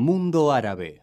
Mundo Árabe.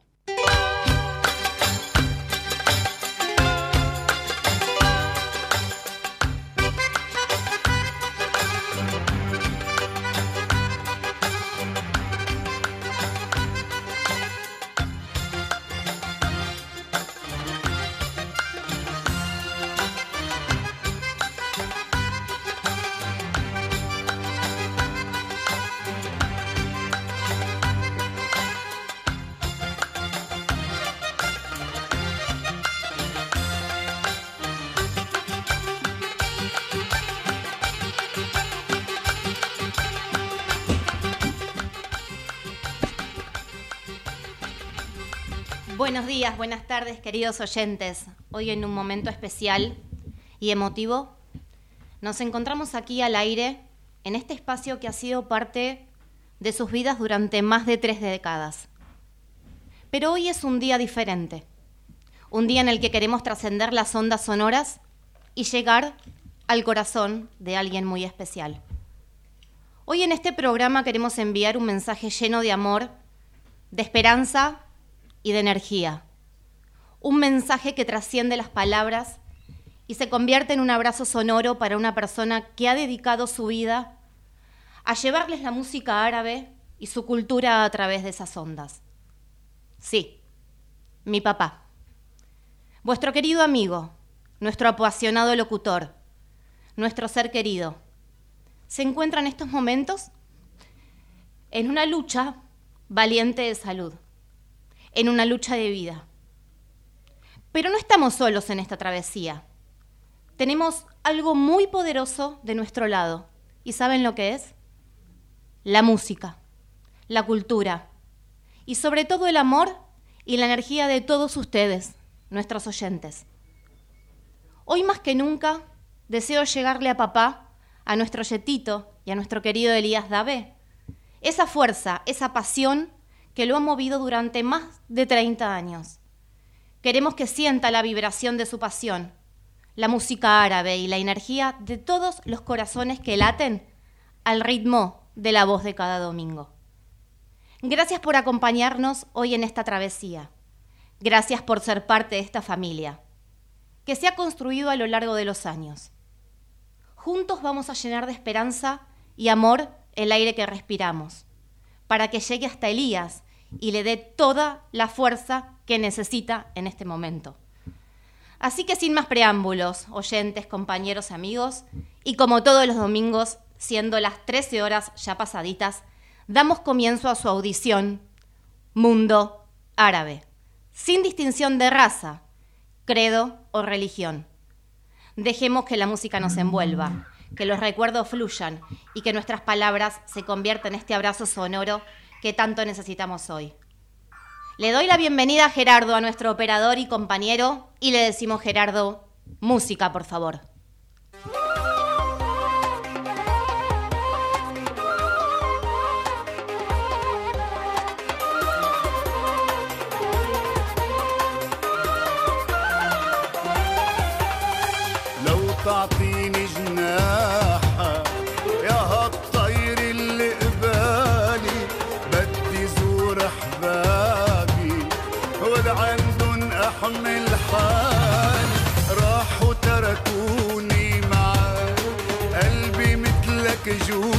Buenos días, buenas tardes, queridos oyentes. Hoy en un momento especial y emotivo, nos encontramos aquí al aire, en este espacio que ha sido parte de sus vidas durante más de tres décadas. Pero hoy es un día diferente, un día en el que queremos trascender las ondas sonoras y llegar al corazón de alguien muy especial. Hoy en este programa queremos enviar un mensaje lleno de amor, de esperanza y de energía. Un mensaje que trasciende las palabras y se convierte en un abrazo sonoro para una persona que ha dedicado su vida a llevarles la música árabe y su cultura a través de esas ondas. Sí, mi papá. Vuestro querido amigo, nuestro apasionado locutor, nuestro ser querido, se encuentra en estos momentos en una lucha valiente de salud en una lucha de vida. Pero no estamos solos en esta travesía. Tenemos algo muy poderoso de nuestro lado. ¿Y saben lo que es? La música, la cultura y sobre todo el amor y la energía de todos ustedes, nuestros oyentes. Hoy más que nunca deseo llegarle a papá, a nuestro Yetito y a nuestro querido Elías Davé, esa fuerza, esa pasión que lo ha movido durante más de 30 años. Queremos que sienta la vibración de su pasión, la música árabe y la energía de todos los corazones que laten al ritmo de la voz de cada domingo. Gracias por acompañarnos hoy en esta travesía. Gracias por ser parte de esta familia, que se ha construido a lo largo de los años. Juntos vamos a llenar de esperanza y amor el aire que respiramos, para que llegue hasta Elías, y le dé toda la fuerza que necesita en este momento. Así que sin más preámbulos, oyentes, compañeros, amigos, y como todos los domingos, siendo las 13 horas ya pasaditas, damos comienzo a su audición Mundo Árabe, sin distinción de raza, credo o religión. Dejemos que la música nos envuelva, que los recuerdos fluyan y que nuestras palabras se conviertan en este abrazo sonoro que tanto necesitamos hoy. Le doy la bienvenida a Gerardo, a nuestro operador y compañero, y le decimos Gerardo, música, por favor. queijo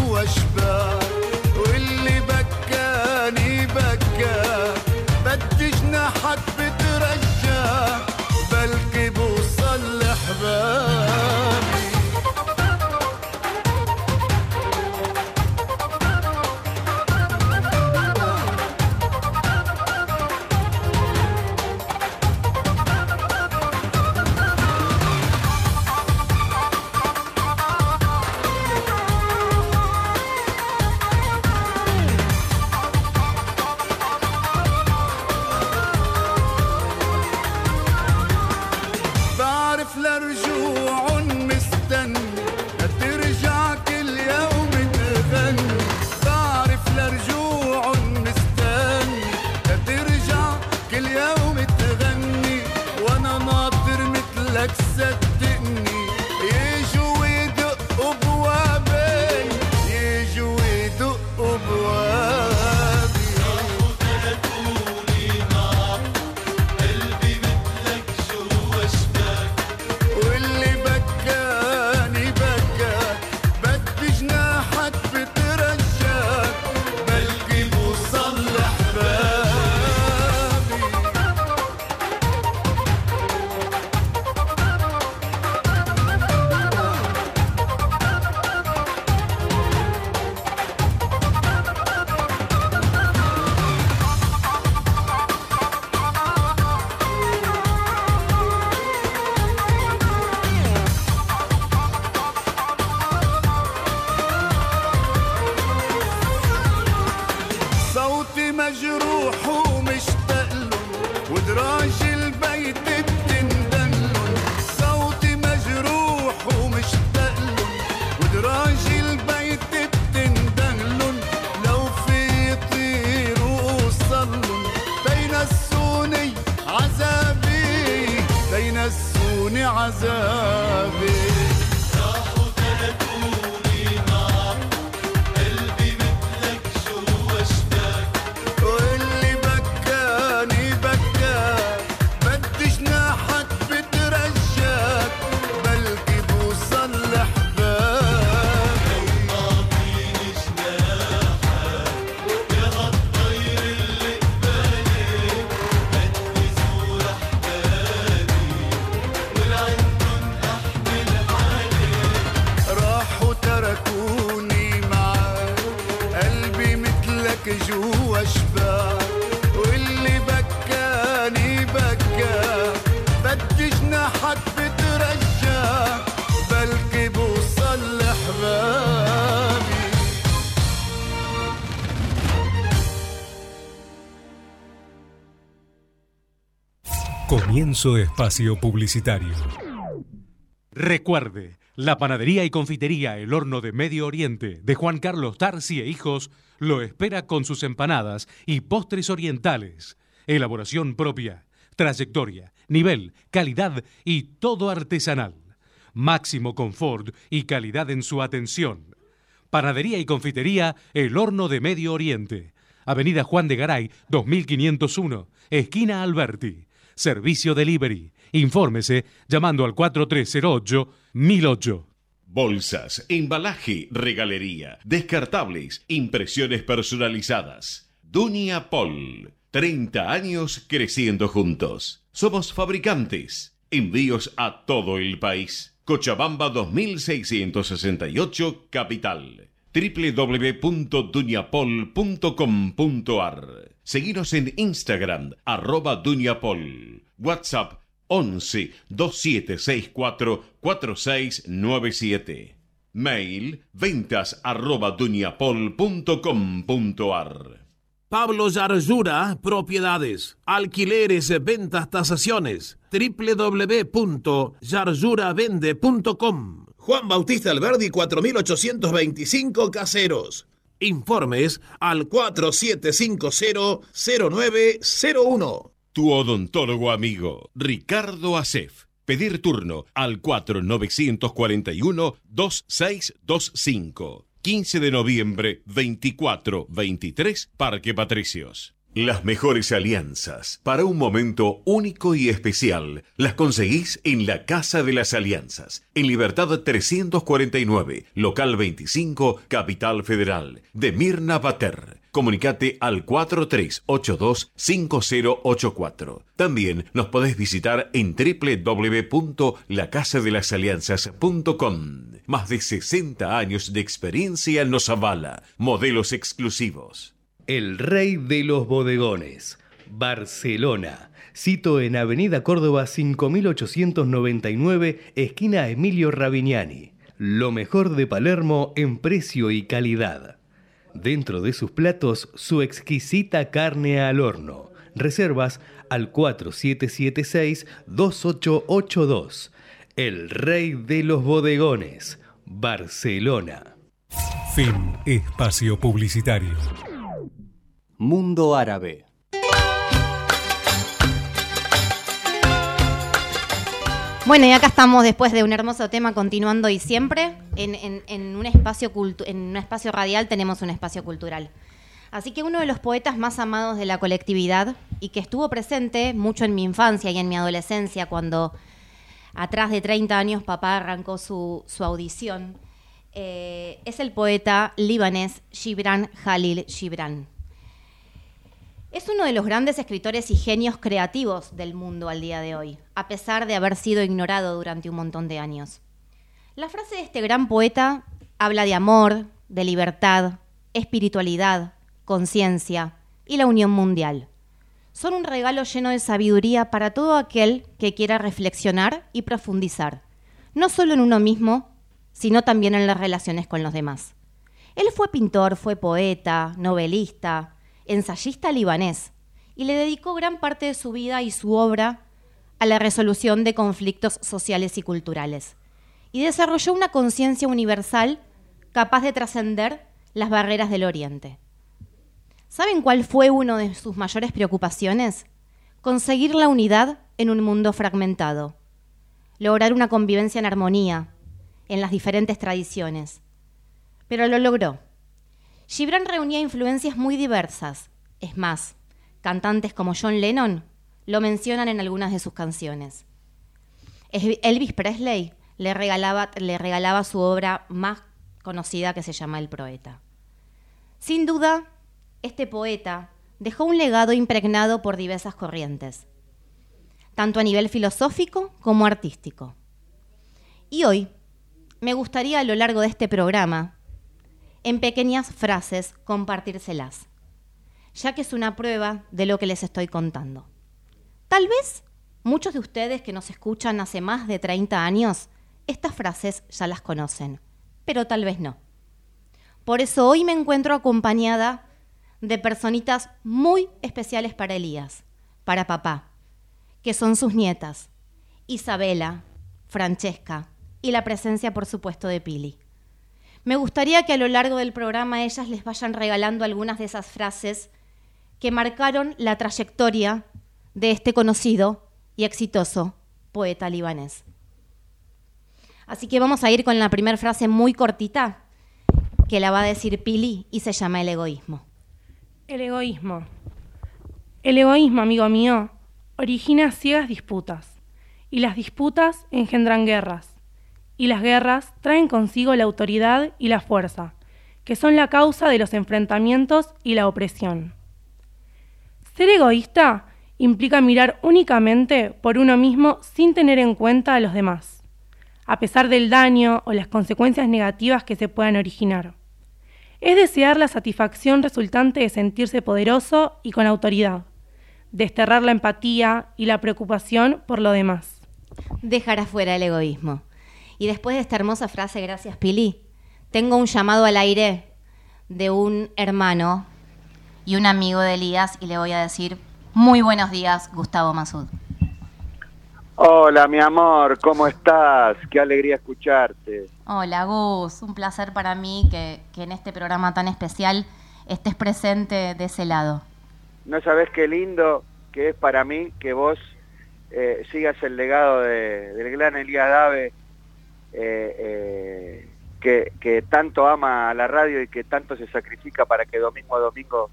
مثلك جوا شباك واللي بكاني بكاك بدي جناحك بترجاك بلكي بوصل لحبابي Comienzo espacio publicitario. Recuerde, la panadería y confitería El Horno de Medio Oriente de Juan Carlos Tarsi e Hijos lo espera con sus empanadas y postres orientales. Elaboración propia, trayectoria, nivel, calidad y todo artesanal. Máximo confort y calidad en su atención. Panadería y confitería El Horno de Medio Oriente. Avenida Juan de Garay, 2501, esquina Alberti. Servicio Delivery. Infórmese llamando al 4308-1008. Bolsas, embalaje, regalería, descartables, impresiones personalizadas. Dunia Pol. 30 años creciendo juntos. Somos fabricantes. Envíos a todo el país. Cochabamba 2668, Capital. www.duniapol.com.ar Seguinos en Instagram, arroba Duniapol. WhatsApp 11 2764 4697. Mail ventas arroba duniapol.com.ar Pablo Yarzura, propiedades, alquileres, ventas, tasaciones. www.yarzuravende.com Juan Bautista Alberdi 4825 Caseros. Informes al 4750-0901. Tu odontólogo amigo, Ricardo Acef. Pedir turno al 4941-2625. 15 de noviembre, 24-23, Parque Patricios. Las mejores alianzas para un momento único y especial las conseguís en la Casa de las Alianzas, en Libertad 349, local 25, Capital Federal, de Mirna Bater. Comunicate al 4382-5084. También nos podés visitar en www.lacasadelasalianzas.com. Más de 60 años de experiencia nos avala. Modelos exclusivos. El Rey de los Bodegones, Barcelona. Cito en Avenida Córdoba 5899, esquina Emilio Ravignani. Lo mejor de Palermo en precio y calidad. Dentro de sus platos, su exquisita carne al horno. Reservas al 4776-2882. El Rey de los Bodegones, Barcelona. Fin espacio publicitario. Mundo Árabe. Bueno, y acá estamos después de un hermoso tema continuando y siempre en, un, espacio cultu- en un espacio radial tenemos un espacio cultural. Así que uno de los poetas más amados de la colectividad y que estuvo presente mucho en mi infancia y en mi adolescencia cuando atrás de 30 años papá arrancó su, audición, eh, es el poeta libanés Gibran Khalil Gibran. Es uno de los grandes escritores y genios creativos del mundo al día de hoy, a pesar de haber sido ignorado durante un montón de años. La frase de este gran poeta habla de amor, de libertad, espiritualidad, conciencia y la unión mundial. Son un regalo lleno de sabiduría para todo aquel que quiera reflexionar y profundizar, no solo en uno mismo, sino también en las relaciones con los demás. Él fue pintor, fue poeta, novelista, ensayista libanés, y le dedicó gran parte de su vida y su obra a la resolución de conflictos sociales y culturales, y desarrolló una conciencia universal capaz de trascender las barreras del Oriente. ¿Saben cuál fue una de sus mayores preocupaciones? Conseguir la unidad en un mundo fragmentado, lograr una convivencia en armonía en las diferentes tradiciones. Pero lo logró. Gibran reunía influencias muy diversas. Es más, cantantes como John Lennon lo mencionan en algunas de sus canciones. Elvis Presley le regalaba, le regalaba su obra más conocida que se llama El Poeta. Sin duda, este poeta dejó un legado impregnado por diversas corrientes, tanto a nivel filosófico como artístico. Y hoy me gustaría a lo largo de este programa, en pequeñas frases, compartírselas, ya que es una prueba de lo que les estoy contando. Tal vez muchos de ustedes que nos escuchan hace más de 30 años, estas frases ya las conocen, pero tal vez no. Por eso hoy me encuentro acompañada de personitas muy especiales para Elías, para papá, que son sus nietas, Isabela, Francesca y la presencia, por supuesto, de Pili. Me gustaría que a lo largo del programa ellas les vayan regalando algunas de esas frases que marcaron la trayectoria de este conocido y exitoso poeta libanés. Así que vamos a ir con la primera frase muy cortita que la va a decir Pili y se llama el egoísmo. El egoísmo. El egoísmo, amigo mío, origina ciegas disputas, y las disputas engendran guerras, y las guerras traen consigo la autoridad y la fuerza, que son la causa de los enfrentamientos y la opresión. Ser egoísta implica mirar únicamente por uno mismo sin tener en cuenta a los demás, a pesar del daño o las consecuencias negativas que se puedan originar es desear la satisfacción resultante de sentirse poderoso y con autoridad, desterrar la empatía y la preocupación por lo demás. Dejar afuera el egoísmo. Y después de esta hermosa frase, gracias Pili, tengo un llamado al aire de un hermano y un amigo de Elías y le voy a decir muy buenos días, Gustavo Masud. Hola, mi amor, ¿cómo estás? Qué alegría escucharte. Hola, Gus, un placer para mí que, en este programa tan especial estés presente de ese lado. No sabes qué lindo que es para mí que vos eh, sigas el legado del gran Elías Dave, eh, eh, que, que, tanto ama a la radio y que tanto se sacrifica para que domingo a domingo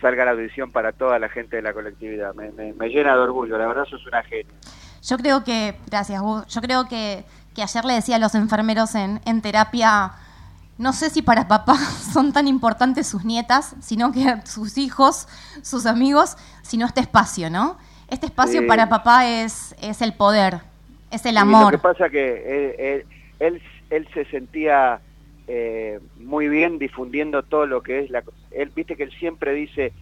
salga la audición para toda la gente de la colectividad. Me, me llena de orgullo, la verdad sos una genia. Yo creo que, gracias, yo creo que, ayer le decía a los enfermeros en, terapia, no sé si para papá son tan importantes sus nietas, sino que sus hijos, sus amigos, sino este espacio, ¿no? Este espacio para papá es, es el poder, es el amor. lo que pasa que él, él, se sentía eh, muy bien difundiendo todo lo que es la... Él, viste que él siempre dice,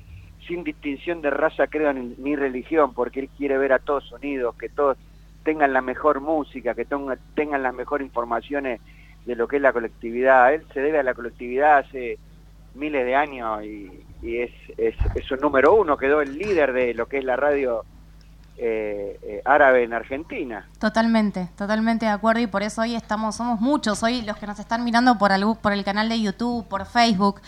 sin distinción de raza, creo, ni, religión, porque él quiere ver a todos unidos, que todos tengan la mejor música, que tengan las mejores informaciones de lo que es la colectividad. Él se debe a la colectividad hace miles de años y, es, es, un número uno, quedó el líder de lo que es la radio eh, eh, árabe en Argentina. Totalmente, totalmente de acuerdo y por eso hoy estamos, somos muchos, hoy los que nos están mirando por, por el canal de YouTube, por Facebook,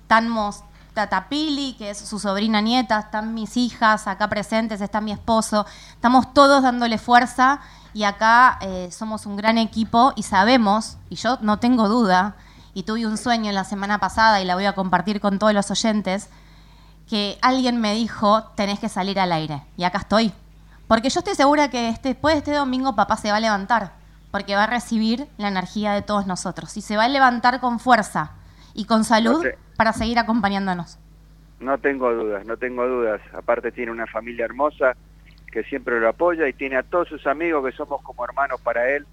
estamos Tatapili, que es su sobrina nieta, están mis hijas acá presentes, está mi esposo, estamos todos dándole fuerza y acá eh, somos un gran equipo y sabemos, y yo no tengo duda, y tuve un sueño la semana pasada y la voy a compartir con todos los oyentes, que alguien me dijo, tenés que salir al aire, y acá estoy. Porque yo estoy segura que este, después de este domingo papá se va a levantar, porque va a recibir la energía de todos nosotros, y se va a levantar con fuerza y con salud para seguir acompañándonos. No tengo dudas, no tengo dudas. Aparte tiene una familia hermosa que siempre lo apoya y tiene a todos sus amigos que somos como hermanos para él,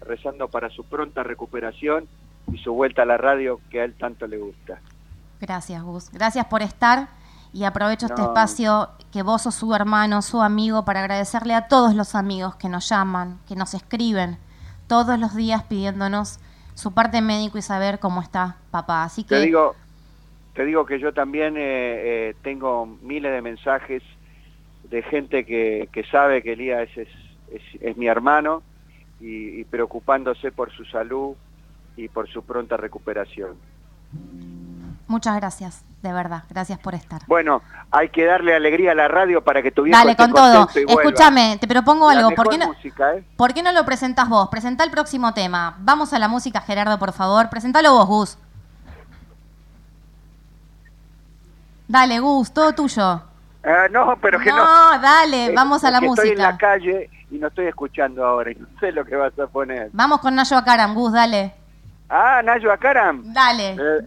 rezando para su pronta recuperación y su vuelta a la radio que a él tanto le gusta. Gracias, Gus. Gracias por estar y aprovecho este espacio que vos sos su hermano, su amigo, para agradecerle a todos los amigos que nos llaman, que nos escriben todos los días pidiéndonos su parte médico y saber cómo está papá. Así que te digo, te digo que yo también eh, eh, tengo miles de mensajes de gente que, que sabe que Elías es, es, es mi hermano y, y preocupándose por su salud y por su pronta recuperación. Muchas gracias, de verdad. Gracias por estar. Bueno, hay que darle alegría a la radio para que tu viejo Dale, esté con todo. Escúchame, te propongo La algo. ¿Por qué, no, música, ¿eh? ¿Por qué no lo presentas vos? Presenta el próximo tema. Vamos a la música, Gerardo, por favor. Presentalo vos, Gus. Dale, Gus, todo tuyo. Ah, no, pero que no. No, dale, Eh, vamos a la porque Estoy en la música. calle y no estoy escuchando ahora y no sé lo que vas a poner. Vamos con Nayo Akaram, Gus, dale. Ah, Nayo Akaram. Dale. Eh,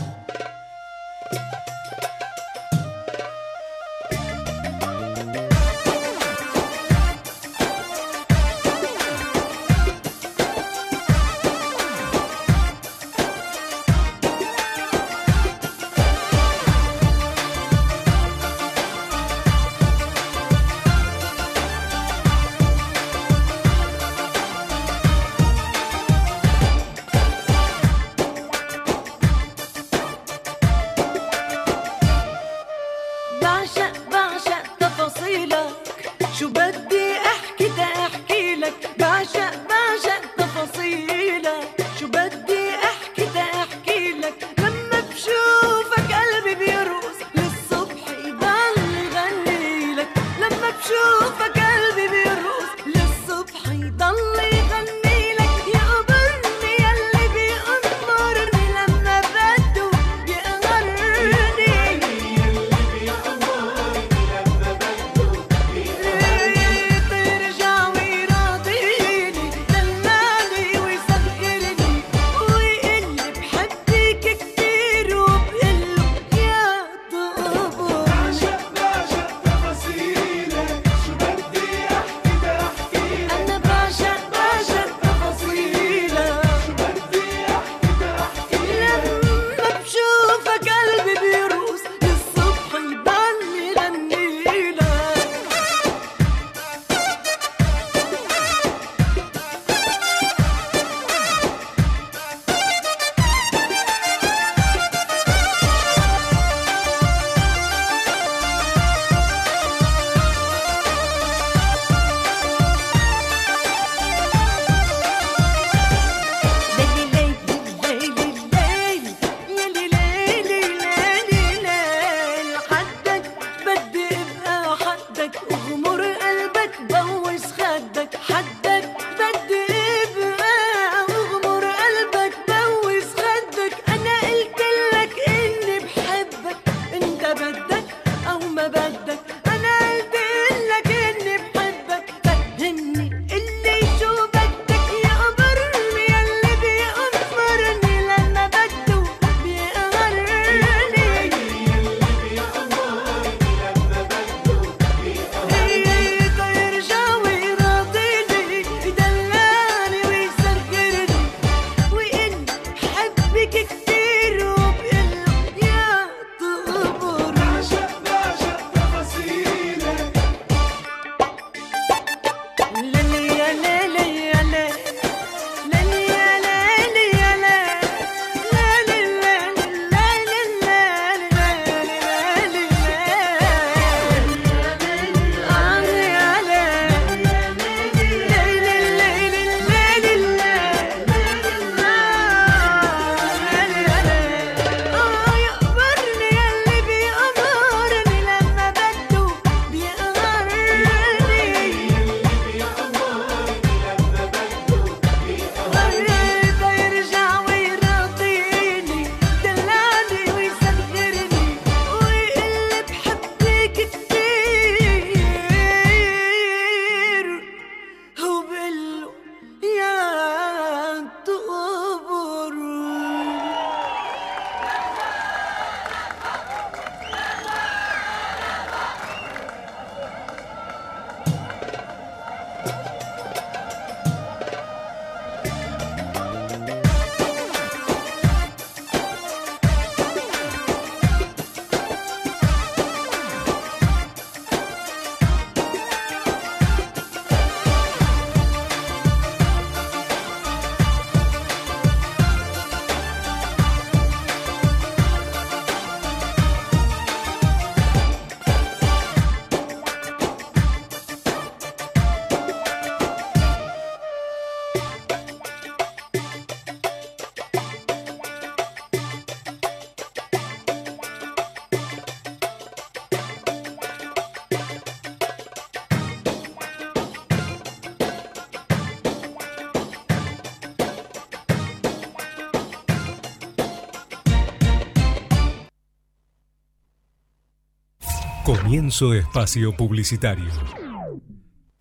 Comienzo espacio publicitario.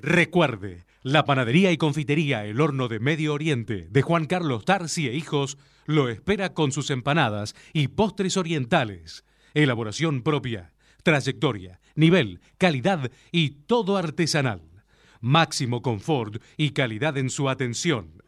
Recuerde, la panadería y confitería El Horno de Medio Oriente de Juan Carlos Tarsi e Hijos lo espera con sus empanadas y postres orientales. Elaboración propia, trayectoria, nivel, calidad y todo artesanal. Máximo confort y calidad en su atención.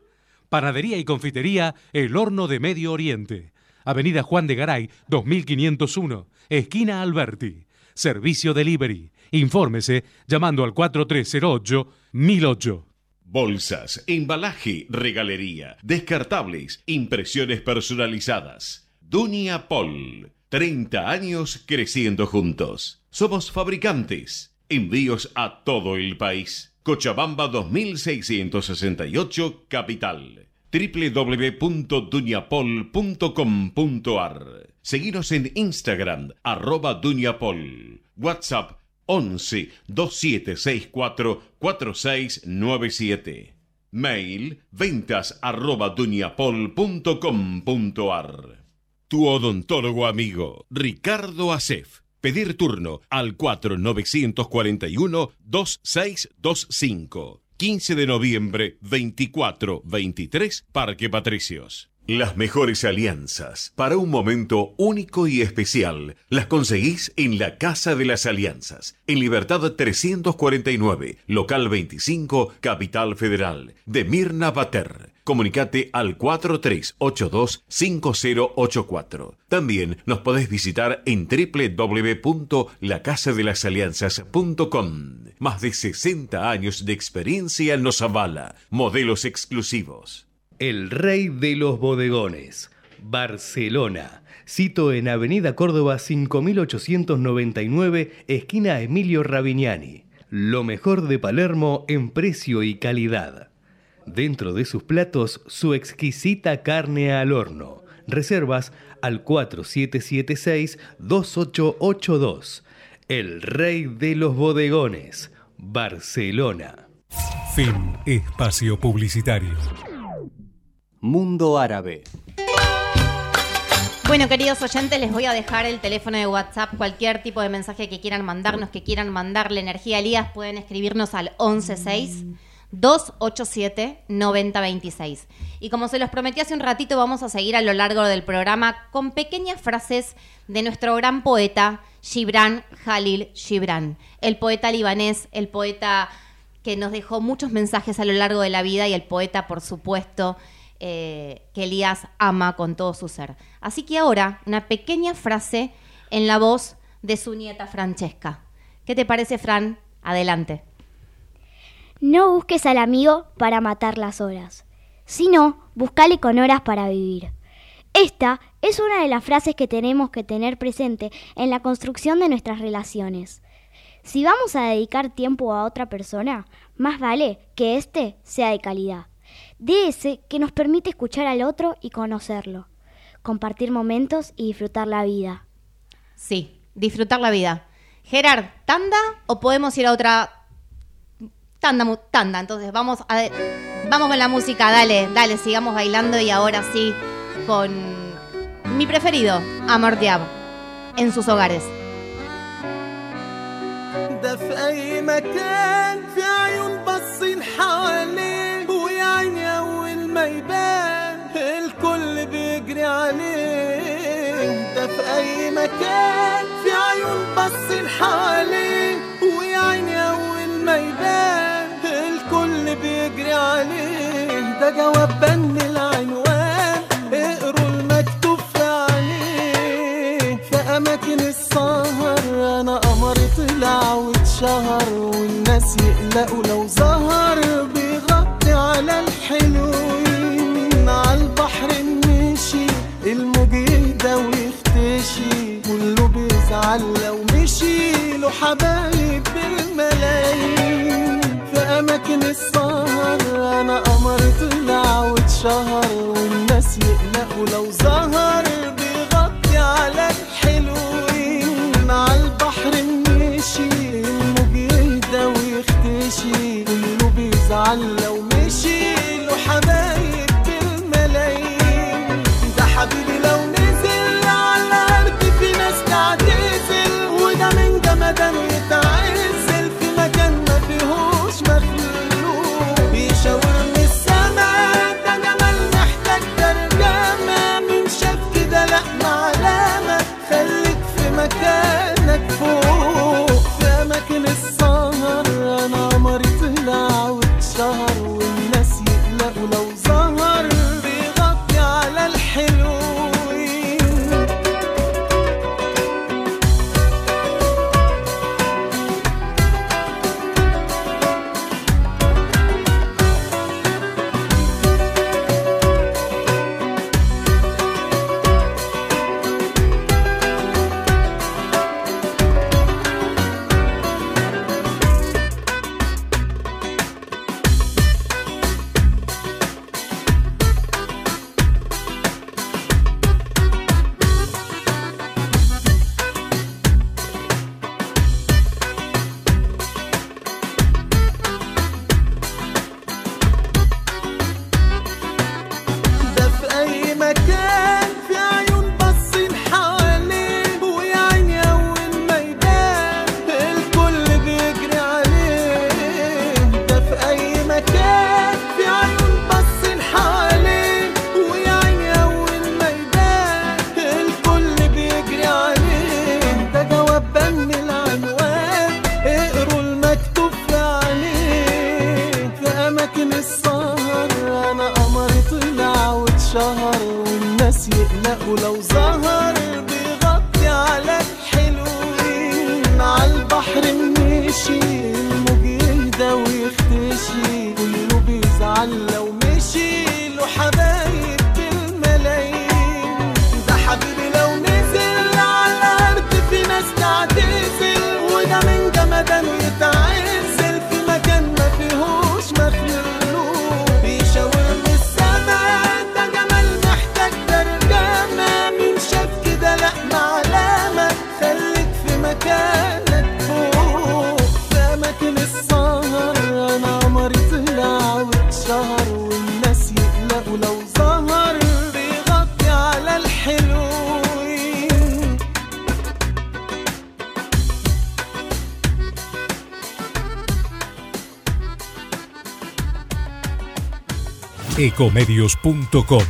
Panadería y confitería El Horno de Medio Oriente. Avenida Juan de Garay, 2501, esquina Alberti. Servicio Delivery. Infórmese llamando al 4308-1008. Bolsas, embalaje, regalería, descartables, impresiones personalizadas. Dunia Pol. 30 años creciendo juntos. Somos fabricantes. Envíos a todo el país. Cochabamba 2668, Capital. www.duñapol.com.ar Seguinos en Instagram, arroba Duñapol. WhatsApp 11 2764 4697. Mail ventas arroba duñapol.com.ar. Tu odontólogo amigo, Ricardo Acef. Pedir turno al 4941-2625. 15 de noviembre, 24-23, Parque Patricios. Las mejores alianzas para un momento único y especial las conseguís en la Casa de las Alianzas, en Libertad 349, local 25, Capital Federal, de Mirna Bater. Comunicate al 4382-5084. También nos podés visitar en www.lacasadelasalianzas.com. Más de 60 años de experiencia nos avala. Modelos exclusivos. El Rey de los Bodegones, Barcelona. Cito en Avenida Córdoba 5899, esquina Emilio Ravignani. Lo mejor de Palermo en precio y calidad. Dentro de sus platos, su exquisita carne al horno. Reservas al 4776-2882. El Rey de los Bodegones, Barcelona. Fin espacio publicitario. Mundo Árabe. Bueno, queridos oyentes, les voy a dejar el teléfono de WhatsApp. Cualquier tipo de mensaje que quieran mandarnos, que quieran mandarle energía a Elías, pueden escribirnos al 116 287 9026. Y como se los prometí hace un ratito, vamos a seguir a lo largo del programa con pequeñas frases de nuestro gran poeta Gibran Jalil Gibran, el poeta libanés, el poeta que nos dejó muchos mensajes a lo largo de la vida y el poeta, por supuesto, eh, que Elías ama con todo su ser. Así que ahora, una pequeña frase en la voz de su nieta Francesca. ¿Qué te parece, Fran? Adelante. No busques al amigo para matar las horas, sino buscale con horas para vivir. Esta es una de las frases que tenemos que tener presente en la construcción de nuestras relaciones. Si vamos a dedicar tiempo a otra persona, más vale que éste sea de calidad, de ese que nos permite escuchar al otro y conocerlo, compartir momentos y disfrutar la vida. Sí, disfrutar la vida. Gerard, ¿tanda o podemos ir a otra tanda? Tanda, entonces vamos a vamos con la música, dale, dale, sigamos bailando y ahora sí con mi preferido, Amor Diab, en sus hogares. ده جواب بند العنوان اقروا المكتوب في عليه في اماكن السهر أنا قمر طلع واتشهر والناس يقلقوا لو ظهر بيغطي على الحلوين على البحر مشي الموج يهدى ويختشي كله بيزعل لو مشي له حبايب بالملايين. في اماكن السهر أنا قمر طلع واتشهر والناس يقلقوا لو ظهر بيغطي على الحلوين. على البحر مشي الموج يهدى ويختشي كله بيزعل لو مشي له حبايب Ecomedios.com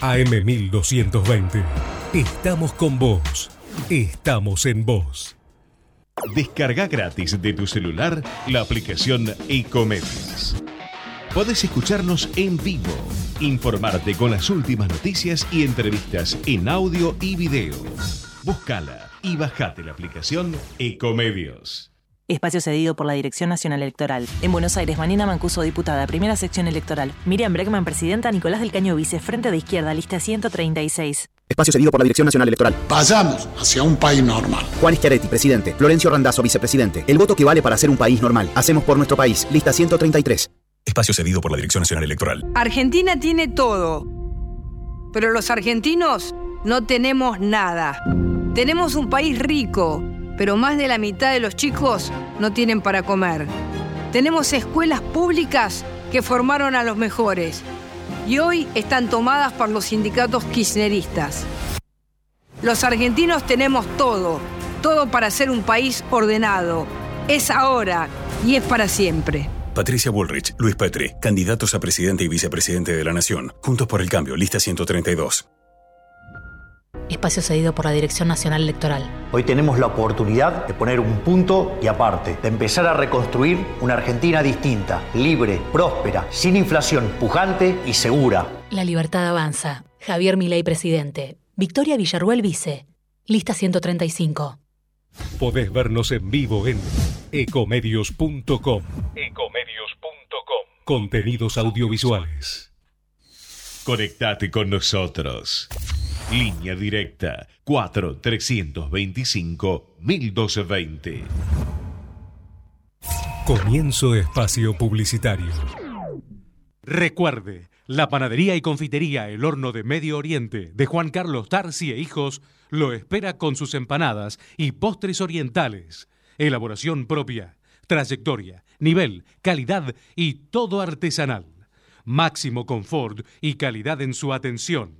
AM1220. Estamos con vos. Estamos en vos. Descarga gratis de tu celular la aplicación Ecomedios. Podés escucharnos en vivo, informarte con las últimas noticias y entrevistas en audio y video. Búscala y bajate la aplicación Ecomedios. Espacio cedido por la Dirección Nacional Electoral. En Buenos Aires, Manina Mancuso, diputada, primera sección electoral. Miriam Breckman, presidenta. Nicolás del Caño, vice, frente de izquierda, lista 136. Espacio cedido por la Dirección Nacional Electoral. Vayamos hacia un país normal. Juan Schiaretti, presidente. Florencio Randazzo, vicepresidente. El voto que vale para ser un país normal. Hacemos por nuestro país. Lista 133. Espacio cedido por la Dirección Nacional Electoral. Argentina tiene todo, pero los argentinos no tenemos nada. Tenemos un país rico, pero más de la mitad de los chicos no tienen para comer. Tenemos escuelas públicas que formaron a los mejores y hoy están tomadas por los sindicatos kirchneristas. Los argentinos tenemos todo, todo para ser un país ordenado. Es ahora y es para siempre. Patricia Bullrich, Luis Petri, candidatos a presidente y vicepresidente de la Nación. Juntos por el cambio, lista 132. Espacio cedido por la Dirección Nacional Electoral. Hoy tenemos la oportunidad de poner un punto y aparte, de empezar a reconstruir una Argentina distinta, libre, próspera, sin inflación, pujante y segura. La libertad avanza. Javier Milei, presidente. Victoria Villarruel, vice. Lista 135. Podés vernos en vivo en ecomedios.com. Ecomedios.com. Contenidos audiovisuales. Conectate con nosotros. Línea directa 4 325 1220. Comienzo espacio publicitario. Recuerde, la panadería y confitería El Horno de Medio Oriente de Juan Carlos Tarsi e Hijos lo espera con sus empanadas y postres orientales. Elaboración propia, trayectoria, nivel, calidad y todo artesanal. Máximo confort y calidad en su atención.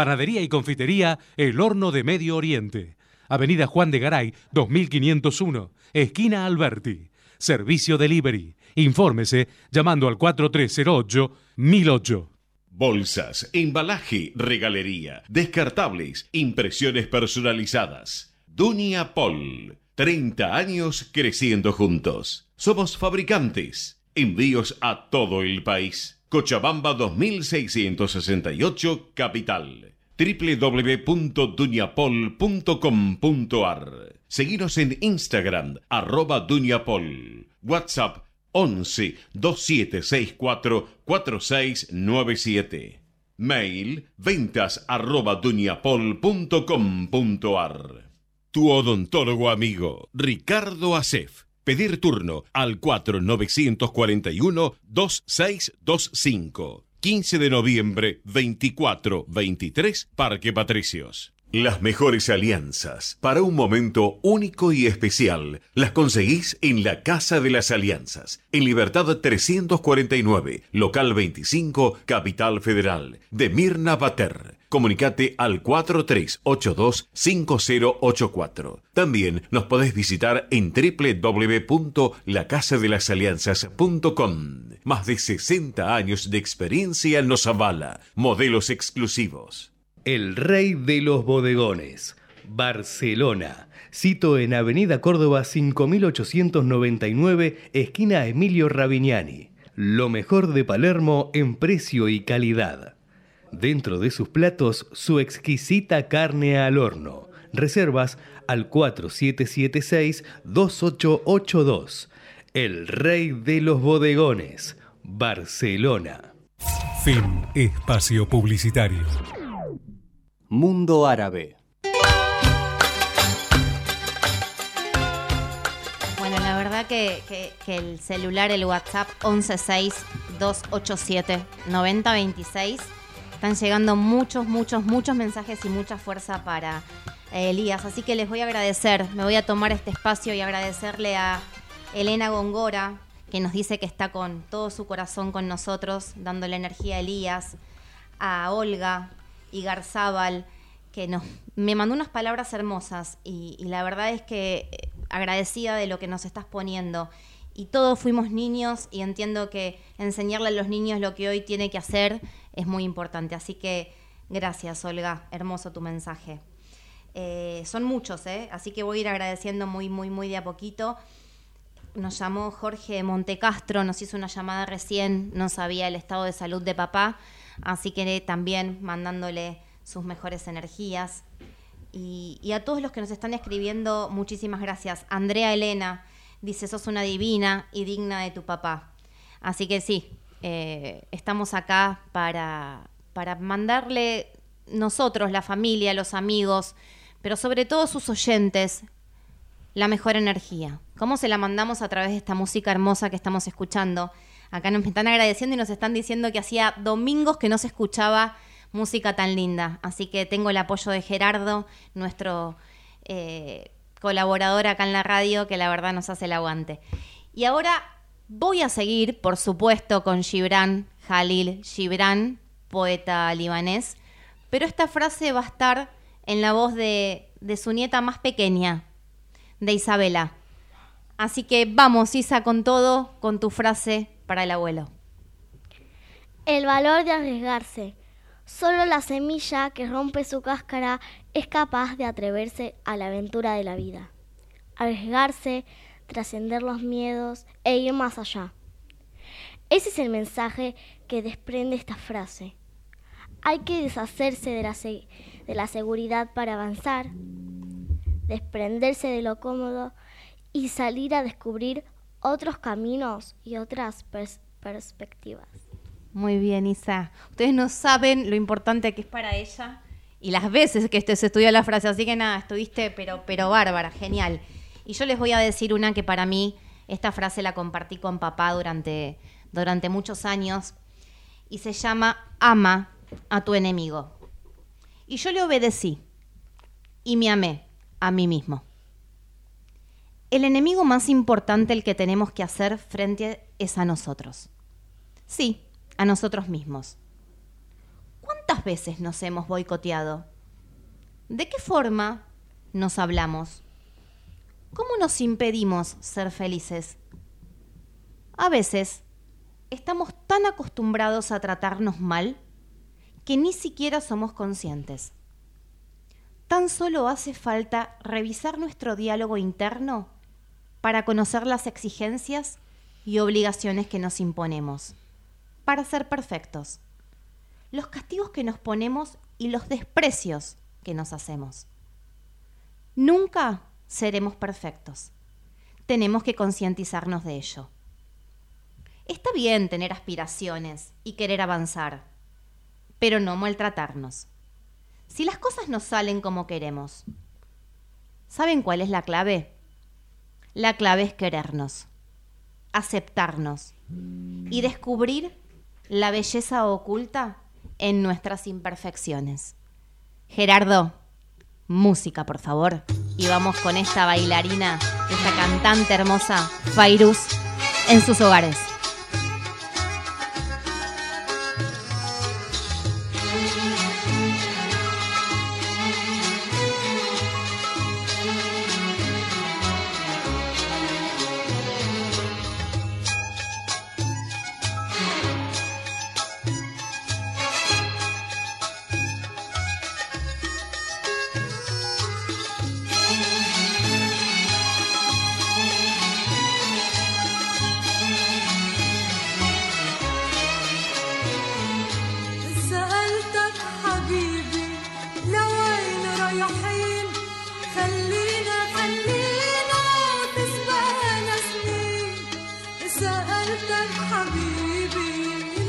Panadería y confitería El Horno de Medio Oriente. Avenida Juan de Garay, 2501, esquina Alberti. Servicio Delivery. Infórmese llamando al 4308 1008. Bolsas, embalaje, regalería, descartables, impresiones personalizadas. Dunia Pol. 30 años creciendo juntos. Somos fabricantes. Envíos a todo el país. Cochabamba 2668, Capital. www.duñapol.com.ar Seguinos en Instagram, arroba Duñapol. WhatsApp 11 2764 4697. Mail ventas arroba duñapol.com.ar Tu odontólogo amigo, Ricardo Acef. Pedir turno al 4941-2625. 15 de noviembre, 24-23, Parque Patricios. Las mejores alianzas para un momento único y especial las conseguís en la Casa de las Alianzas, en Libertad 349, local 25, Capital Federal, de Mirna Bater. Comunicate al 4382-5084. También nos podés visitar en www.lacasadelasalianzas.com. Más de 60 años de experiencia nos avala. Modelos exclusivos. El Rey de los Bodegones, Barcelona. Cito en Avenida Córdoba 5899, esquina Emilio Ravignani. Lo mejor de Palermo en precio y calidad. Dentro de sus platos, su exquisita carne al horno. Reservas al 4776-2882. El rey de los bodegones, Barcelona. Fin Espacio Publicitario. Mundo Árabe. Bueno, la verdad que, que- el celular, el WhatsApp 116-287-9026, están llegando muchos, muchos, muchos mensajes y mucha fuerza para eh, Elías. Así que les voy a agradecer, me voy a tomar este espacio y agradecerle a Elena Gongora, que nos dice que está con todo su corazón con nosotros, dándole energía a Elías, a Olga y Garzábal, que nos, me mandó unas palabras hermosas y, y la verdad es que eh, agradecida de lo que nos estás poniendo. Y todos fuimos niños y entiendo que enseñarle a los niños lo que hoy tiene que hacer es muy importante. Así que gracias, Olga. Hermoso tu mensaje. Eh, son muchos, ¿eh? así que voy a ir agradeciendo muy, muy, muy de a poquito. Nos llamó Jorge Montecastro, nos hizo una llamada recién, no sabía el estado de salud de papá, así que también mandándole sus mejores energías. Y, a todos los que nos están escribiendo, muchísimas gracias. Andrea Elena dice, sos una divina y digna de tu papá. Así que sí, eh, estamos acá para, para mandarle nosotros, la familia, los amigos, pero sobre todo sus oyentes, la mejor energía. ¿Cómo se la mandamos a través de esta música hermosa que estamos escuchando? Acá nos están agradeciendo y nos están diciendo que hacía domingos que no se escuchaba música tan linda. Así que tengo el apoyo de Gerardo, nuestro eh, colaborador acá en la radio, que la verdad nos hace el aguante. Y ahora voy a seguir, por supuesto, con Gibran Jalil Gibran, poeta libanés, pero esta frase va a estar en la voz de, de su nieta más pequeña, de Isabela. Así que vamos, Isa, con todo, con tu frase para el abuelo. El valor de arriesgarse. Solo la semilla que rompe su cáscara es capaz de atreverse a la aventura de la vida. Arriesgarse, trascender los miedos e ir más allá. Ese es el mensaje que desprende esta frase. Hay que deshacerse de la, de la seguridad para avanzar, desprenderse de lo cómodo y salir a descubrir otros caminos y otras pers- perspectivas. Muy bien, Isa. Ustedes no saben lo importante que es para ella y las veces que este se estudió la frase, así que nada, estuviste pero, pero bárbara, genial. Y yo les voy a decir una que para mí, esta frase la compartí con papá durante, durante muchos años y se llama ama a tu enemigo. Y yo le obedecí y me amé a mí mismo. El enemigo más importante el que tenemos que hacer frente es a nosotros. Sí, a nosotros mismos. ¿Cuántas veces nos hemos boicoteado? ¿De qué forma nos hablamos? ¿Cómo nos impedimos ser felices? A veces estamos tan acostumbrados a tratarnos mal que ni siquiera somos conscientes. Tan solo hace falta revisar nuestro diálogo interno para conocer las exigencias y obligaciones que nos imponemos, para ser perfectos, los castigos que nos ponemos y los desprecios que nos hacemos. Nunca seremos perfectos. Tenemos que concientizarnos de ello. Está bien tener aspiraciones y querer avanzar, pero no maltratarnos. Si las cosas no salen como queremos, ¿saben cuál es la clave? La clave es querernos, aceptarnos y descubrir la belleza oculta en nuestras imperfecciones. Gerardo, música, por favor. Y vamos con esta bailarina, esta cantante hermosa, Fairuz, en sus hogares. جدا حبيبي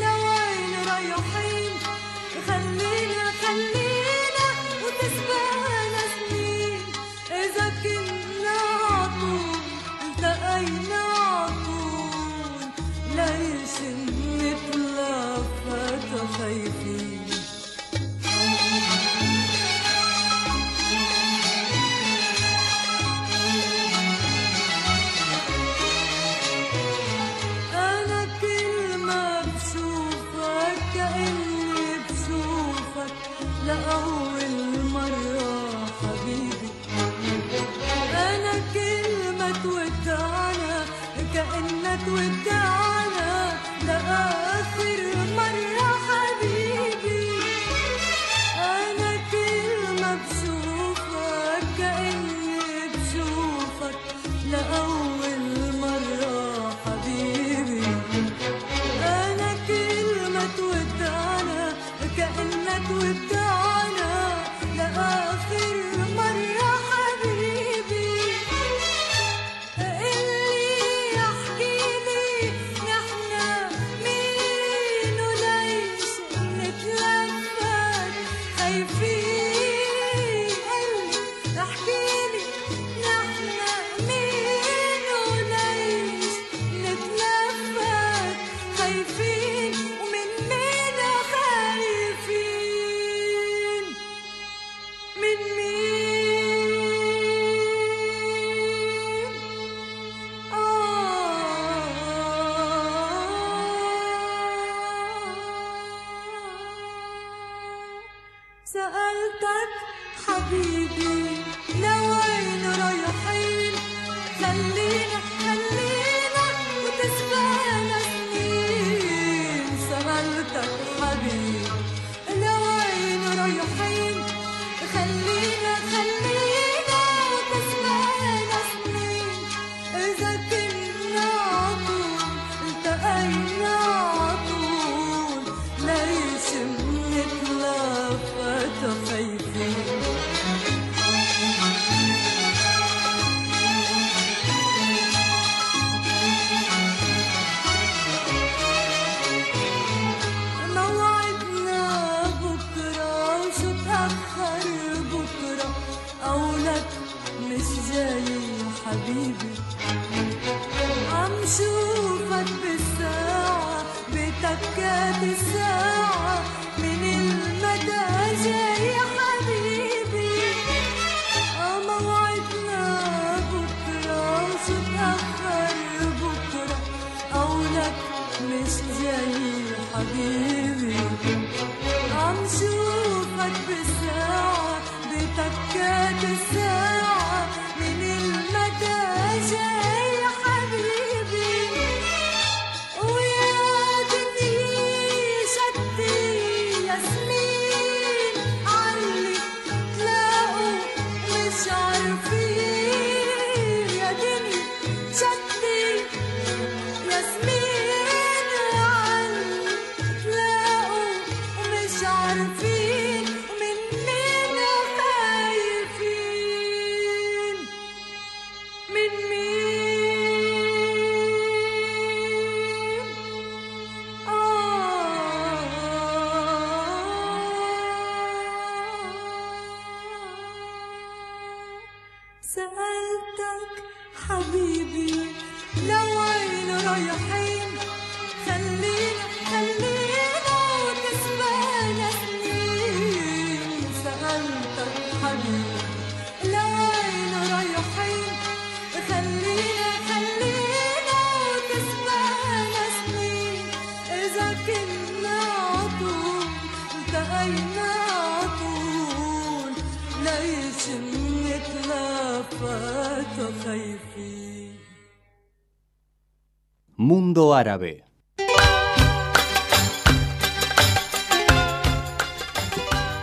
لوين رايحين خلينا خلينا 你的。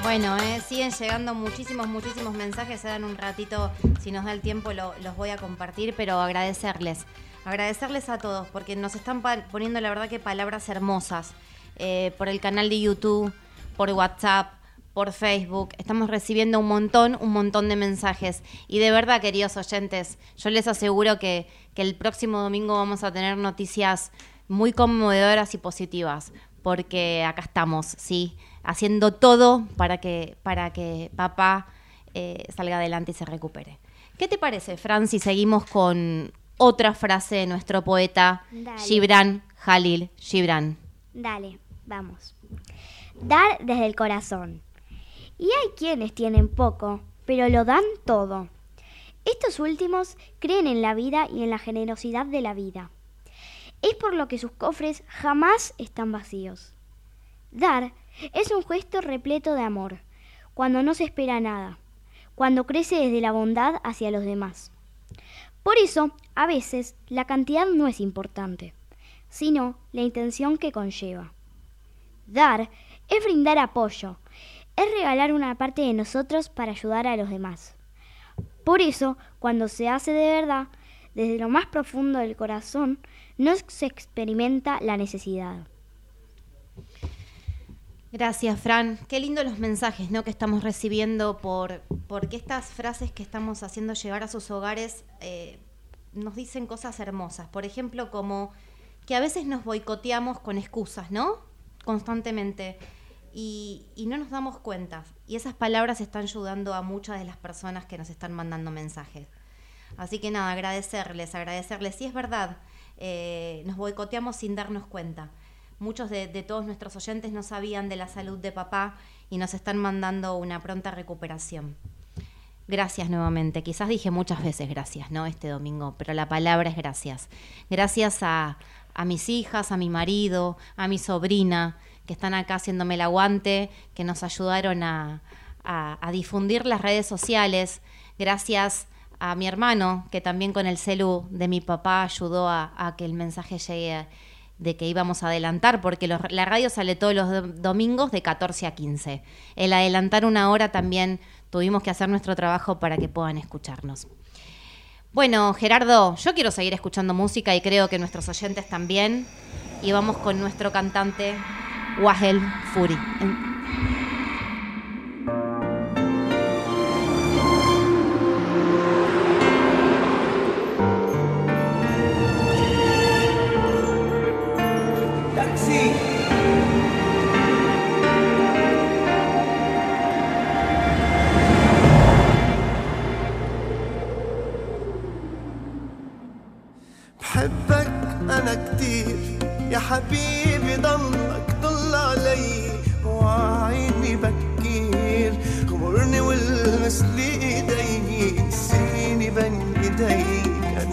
Bueno, eh, siguen llegando muchísimos, muchísimos mensajes. Ahora en un ratito, si nos da el tiempo, los voy a compartir, pero agradecerles. Agradecerles a todos, porque nos están poniendo, la verdad, que palabras hermosas. Eh, por el canal de YouTube, por WhatsApp, por Facebook. Estamos recibiendo un montón, un montón de mensajes. Y de verdad, queridos oyentes, yo les aseguro que, que el próximo domingo vamos a tener noticias muy conmovedoras y positivas, porque acá estamos, ¿sí? Haciendo todo para que, para que papá eh, salga adelante y se recupere. ¿Qué te parece, Fran, si seguimos con otra frase de nuestro poeta Dale. Gibran Jalil Gibran? Dale, vamos. Dar desde el corazón. Y hay quienes tienen poco, pero lo dan todo. Estos últimos creen en la vida y en la generosidad de la vida. Es por lo que sus cofres jamás están vacíos. Dar es un gesto repleto de amor, cuando no se espera nada, cuando crece desde la bondad hacia los demás. Por eso, a veces, la cantidad no es importante, sino la intención que conlleva. Dar es brindar apoyo, es regalar una parte de nosotros para ayudar a los demás. Por eso, cuando se hace de verdad, desde lo más profundo del corazón, no se experimenta la necesidad. Gracias, Fran. Qué lindo los mensajes ¿no? que estamos recibiendo por porque estas frases que estamos haciendo llegar a sus hogares eh, nos dicen cosas hermosas. Por ejemplo, como que a veces nos boicoteamos con excusas, ¿no? Constantemente. Y, no nos damos cuenta. Y esas palabras están ayudando a muchas de las personas que nos están mandando mensajes. Así que nada, agradecerles, agradecerles. Sí, es verdad, eh, nos boicoteamos sin darnos cuenta. Muchos de, de todos nuestros oyentes no sabían de la salud de papá y nos están mandando una pronta recuperación. Gracias nuevamente. Quizás dije muchas veces gracias, ¿no? Este domingo, pero la palabra es gracias. Gracias a, a mis hijas, a mi marido, a mi sobrina, que están acá haciéndome el aguante, que nos ayudaron a, difundir las redes sociales. Gracias a mi hermano, que también con el celu de mi papá ayudó a, que el mensaje llegue de que íbamos a adelantar, porque la radio sale todos los do- domingos de 14 a 15. El adelantar una hora también tuvimos que hacer nuestro trabajo para que puedan escucharnos. Bueno, Gerardo, yo quiero seguir escuchando música y creo que nuestros oyentes también. Y vamos con nuestro cantante Wahel Furi.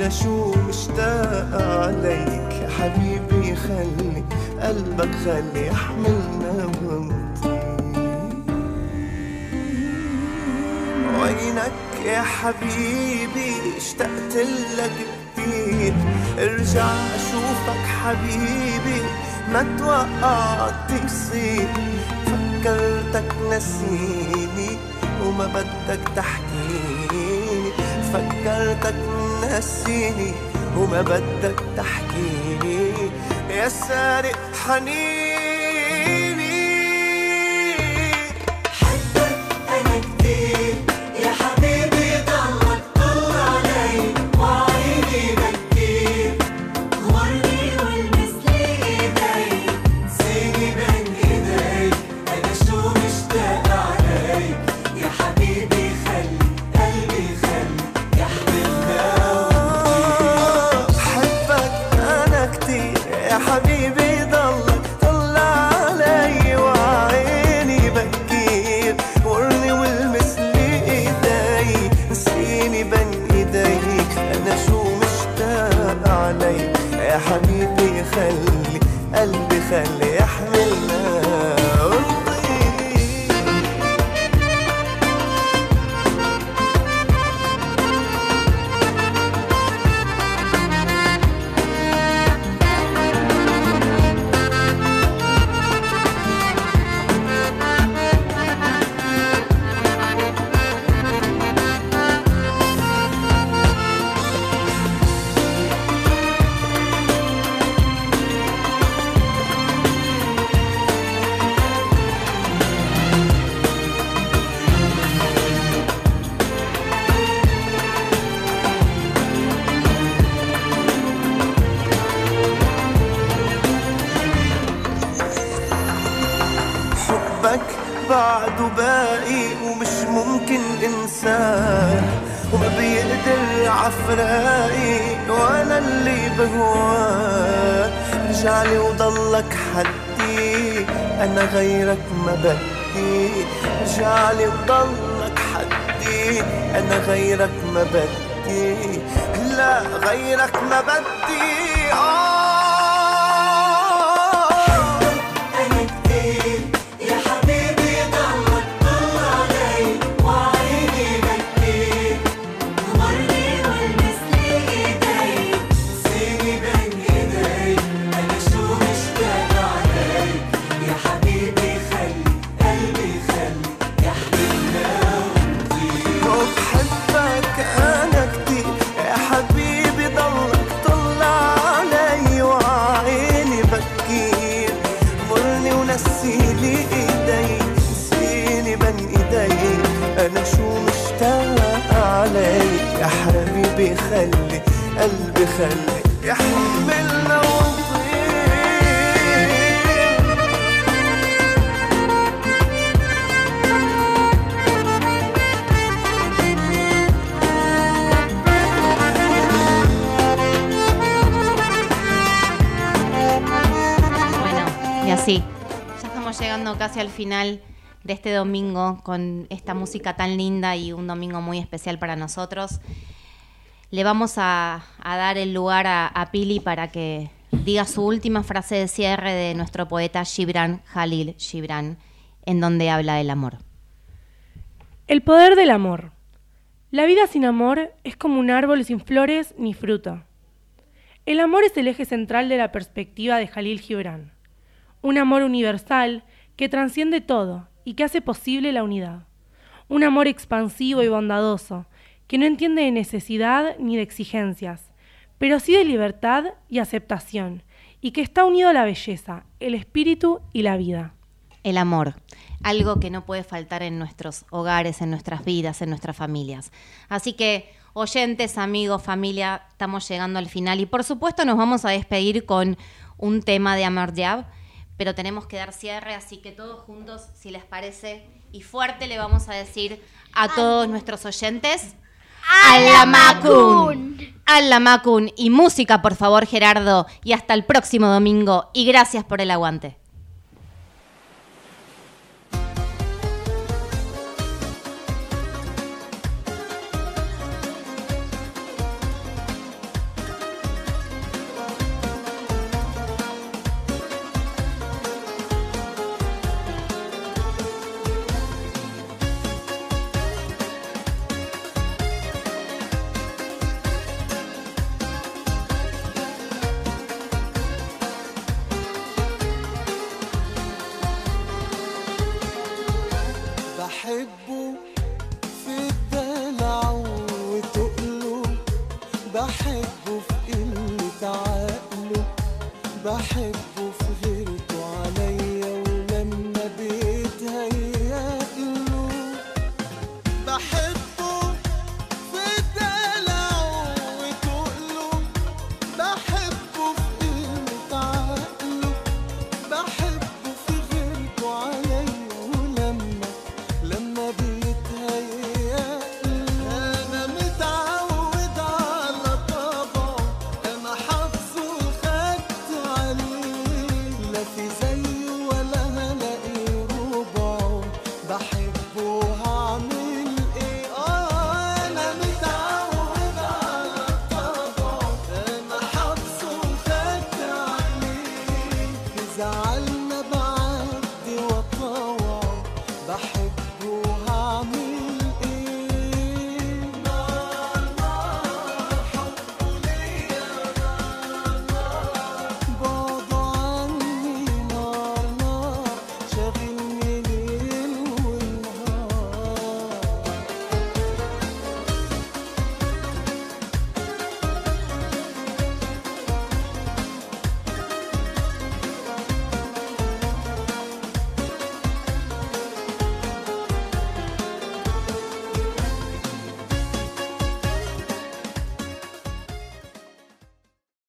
أنا شو مشتاق عليك. حبيبي خلي قلبك خلي يحملنا ونطير وينك يا حبيبي اشتقت لك كتير. ارجع أشوفك حبيبي ما توقعت تصير فكرتك نسيني وما بدك تحكيني فكرتك نسيني وما بدك تحكيني. يا سارق حنيني. حبك أنا كتير. بعده باقي ومش ممكن انساه وما بيقدر عفراقي وأنا اللي بهواه رجعلي وضلك حدي أنا غيرك ما بدي. رجعلي وضلك حدي أنا غيرك ما بدي. لا غيرك ما بدي. آه. قلبي خلي يحملنا ونطير Bueno, y así. Ya estamos llegando casi al final de este domingo con esta música tan linda y un domingo muy especial para nosotros. Le vamos a, dar el lugar a, Pili para que diga su última frase de cierre de nuestro poeta Gibran Jalil Gibran, en donde habla del amor. El poder del amor. La vida sin amor es como un árbol sin flores ni fruto. El amor es el eje central de la perspectiva de Jalil Gibran. Un amor universal que transciende todo y que hace posible la unidad. Un amor expansivo y bondadoso, que no entiende de necesidad ni de exigencias, pero sí de libertad y aceptación, y que está unido a la belleza, el espíritu y la vida. El amor, algo que no puede faltar en nuestros hogares, en nuestras vidas, en nuestras familias. Así que, oyentes, amigos, familia, estamos llegando al final y por supuesto nos vamos a despedir con un tema de Amar Jab, pero tenemos que dar cierre, así que todos juntos, si les parece, y fuerte le vamos a decir a todos nuestros oyentes. ¡Alla Macun! ¡Alla Macun! Y música, por favor, Gerardo. Y hasta el próximo domingo. Y gracias por el aguante. بحبه في الدلع وتقله. بحبه في قلة عقله. بحبه